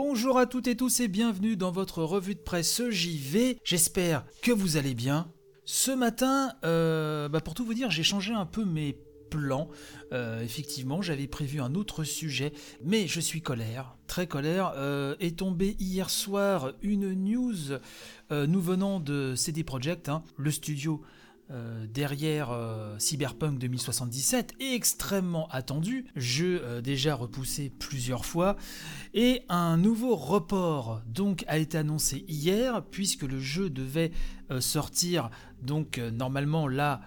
Bonjour à toutes et tous et bienvenue dans votre revue de presse JV. J'espère que vous allez bien. Ce matin, euh, bah, pour tout vous dire, j'ai changé un peu mes plans. Euh, effectivement, j'avais prévu un autre sujet, mais je suis colère, très colère. Euh, est tombé hier soir une news nous venant de CD Projekt, hein, le studio euh, derrière euh, Cyberpunk 2077, extrêmement attendu, jeu euh, déjà repoussé plusieurs fois, et un nouveau report donc a été annoncé hier, puisque le jeu devait sortir donc normalement là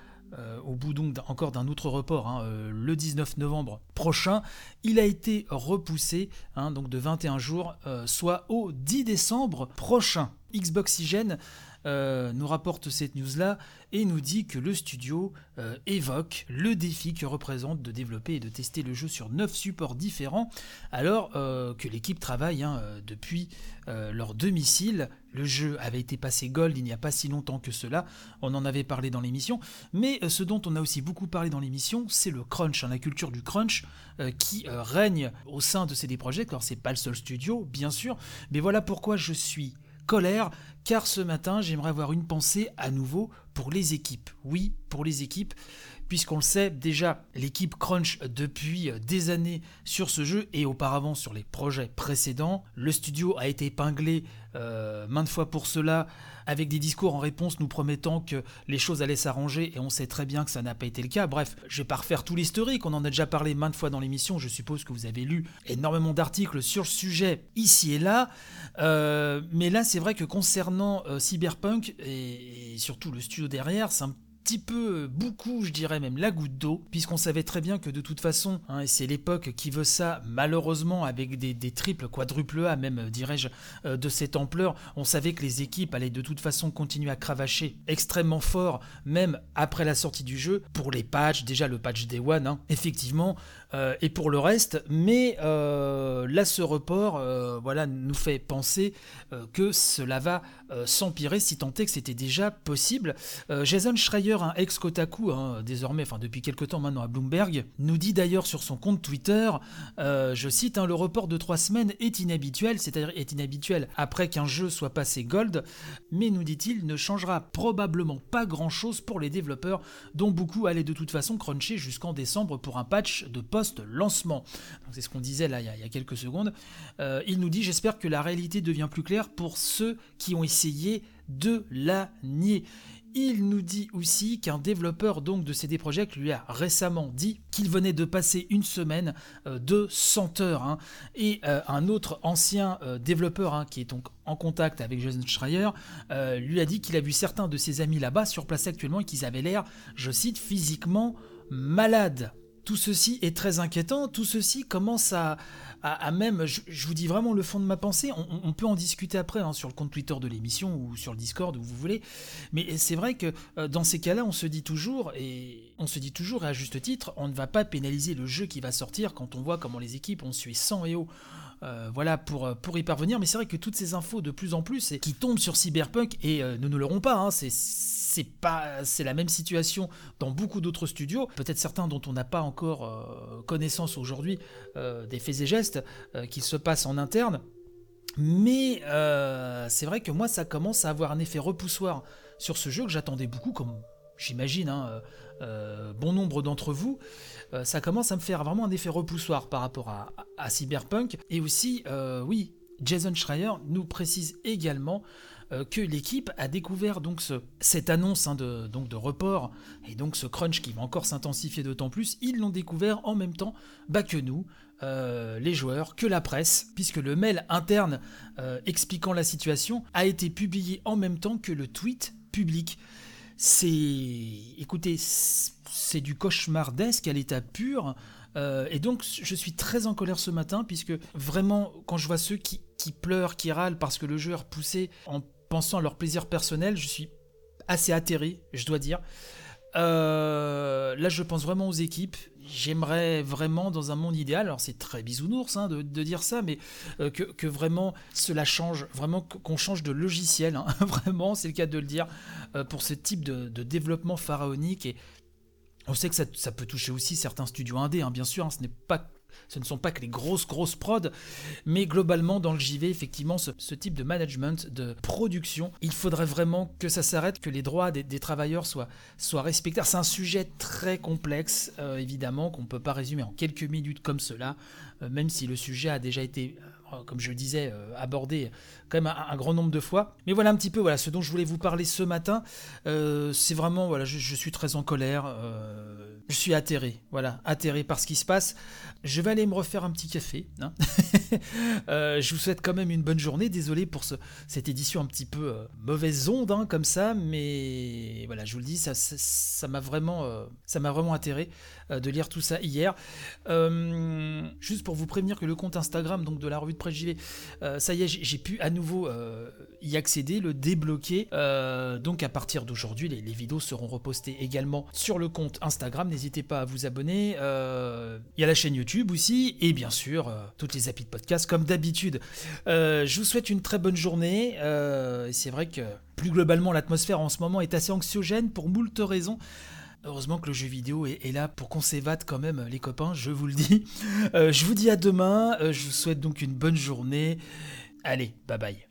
au bout donc encore d'un autre report, hein, le 19 novembre prochain, il a été repoussé hein, donc de 21 jours, soit au 10 décembre prochain. Xboxygène euh, nous rapporte cette news-là et nous dit que le studio euh, évoque le défi que représente de développer et de tester le jeu sur 9 supports différents, alors euh, que l'équipe travaille hein, depuis leur domicile. Le jeu avait été passé gold il n'y a pas si longtemps que cela, on en avait parlé dans l'émission, mais ce dont on a aussi beaucoup parlé dans l'émission, c'est le crunch, hein, la culture du crunch qui règne au sein de CD Projekt. Alors c'est pas le seul studio, bien sûr, mais voilà pourquoi je suis colère, car ce matin, j'aimerais avoir une pensée à nouveau pour les équipes. Oui, pour les équipes, puisqu'on le sait déjà, l'équipe Crunch depuis des années sur ce jeu et auparavant sur les projets précédents. Le studio a été épinglé euh, maintes fois pour cela, avec des discours en réponse nous promettant que les choses allaient s'arranger et on sait très bien que ça n'a pas été le cas. Bref, je vais pas refaire tout l'historique, on en a déjà parlé maintes fois dans l'émission, je suppose que vous avez lu énormément d'articles sur le sujet ici et là. Euh, mais là, c'est vrai que concernant euh, Cyberpunk et, surtout le studio derrière, c'est un petit peu, beaucoup, je dirais même la goutte d'eau, puisqu'on savait très bien que de toute façon, hein, et c'est l'époque qui veut ça, malheureusement avec des, triples, quadruples A même, dirais-je, euh, de cette ampleur, on savait que les équipes allaient de toute façon continuer à cravacher extrêmement fort, même après la sortie du jeu, pour les patchs, déjà le patch Day One, hein, effectivement, euh, et pour le reste, mais euh, là ce report, voilà, nous fait penser que cela va s'empirer si tant est que c'était déjà possible. Jason Schreier un ex-Kotaku, hein, désormais, enfin depuis quelques temps maintenant à Bloomberg, nous dit d'ailleurs sur son compte Twitter, euh, je cite, hein, le report de trois semaines est inhabituel, c'est-à-dire est inhabituel après qu'un jeu soit passé gold, mais nous dit-il, ne changera probablement pas grand-chose pour les développeurs, dont beaucoup allaient de toute façon cruncher jusqu'en décembre pour un patch de post-lancement. C'est ce qu'on disait là il y, a, quelques secondes. Euh, il nous dit, j'espère que la réalité devient plus claire pour ceux qui ont de la nier. Il nous dit aussi qu'un développeur donc de CD Projekt lui a récemment dit qu'il venait de passer une semaine euh, de 100 heures. Hein. et euh, un autre ancien euh, développeur hein, qui est donc en contact avec Jason Schreier lui a dit qu'il a vu certains de ses amis là-bas sur place actuellement et qu'ils avaient l'air, je cite, physiquement malades. Tout ceci est très inquiétant, tout ceci commence à, même, je, vous dis vraiment le fond de ma pensée, on, peut en discuter après hein, sur le compte Twitter de l'émission ou sur le Discord où vous voulez, mais c'est vrai que euh, dans ces cas-là, on se dit toujours, et on se dit toujours, et à juste titre, on ne va pas pénaliser le jeu qui va sortir quand on voit comment les équipes ont sué 100 et haut. Euh, voilà pour, euh, pour y parvenir, mais c'est vrai que toutes ces infos de plus en plus qui tombent sur Cyberpunk, et nous ne l'aurons pas, hein, c'est pas c'est la même situation dans beaucoup d'autres studios. Peut-être certains dont on n'a pas encore euh, connaissance aujourd'hui euh, des faits et gestes euh, qui se passent en interne. Mais c'est vrai que moi ça commence à avoir un effet repoussoir sur ce jeu que j'attendais beaucoup comme j'imagine hein, bon nombre d'entre vous. Ça commence à me faire vraiment un effet repoussoir par rapport à, Cyberpunk. Et aussi oui Jason Schreier nous précise également que l'équipe a découvert donc cette annonce hein, de, donc de report et donc ce crunch qui va encore s'intensifier d'autant plus, ils l'ont découvert en même temps bah, que nous, euh, les joueurs, que la presse, puisque le mail interne euh, expliquant la situation a été publié en même temps que le tweet public. C'est, écoutez, c'est du cauchemardesque à l'état pur. et donc, je suis très en colère ce matin, puisque vraiment, quand je vois ceux qui, pleurent, qui râlent parce que le jeu est en pensant à leur plaisir personnel, je suis assez atterré, je dois dire. Euh, là, je pense vraiment aux équipes. J'aimerais vraiment, dans un monde idéal, alors c'est très bisounours hein, de, dire ça, mais euh, que, vraiment cela change, vraiment qu'on change de logiciel, hein. vraiment, c'est le cas de le dire, euh, pour ce type de, développement pharaonique. Et on sait que ça, peut toucher aussi certains studios indés, hein, bien sûr, ce n'est pas ce ne sont pas que les grosses, grosses prods, mais globalement, dans le JV, effectivement, ce, type de management, de production, il faudrait vraiment que ça s'arrête, que les droits des, travailleurs soient, soient respectés. C'est un sujet très complexe, euh, évidemment, qu'on ne peut pas résumer en quelques minutes comme cela, même si le sujet a déjà été euh, comme je disais, abordé quand même un, grand nombre de fois. Mais voilà un petit peu voilà ce dont je voulais vous parler ce matin. c'est vraiment voilà, je, suis très en colère. je suis atterré, voilà, atterré par ce qui se passe. Je vais aller me refaire un petit café. Hein. Euh, je vous souhaite quand même une bonne journée. Désolé pour ce, cette édition un petit peu euh, mauvaise onde hein, comme ça, mais voilà, je vous le dis, ça, ça, m'a vraiment, euh, ça m'a vraiment atterré de lire tout ça hier. juste pour vous prévenir que le compte Instagram donc de la revue de presse JV, ça y est, j'ai pu à nouveau y accéder, le débloquer. donc à partir d'aujourd'hui, les, vidéos seront repostées également sur le compte Instagram. N'hésitez pas à vous abonner. Il y a la chaîne YouTube aussi, et bien sûr, euh, toutes les applis de podcast comme d'habitude. Euh, je vous souhaite une très bonne journée. Euh, c'est vrai que plus globalement, l'atmosphère en ce moment est assez anxiogène pour moult raisons. Heureusement que le jeu vidéo est, là pour qu'on s'évade quand même, les copains, je vous le dis. je vous dis à demain. je vous souhaite donc une bonne journée. Allez, bye bye.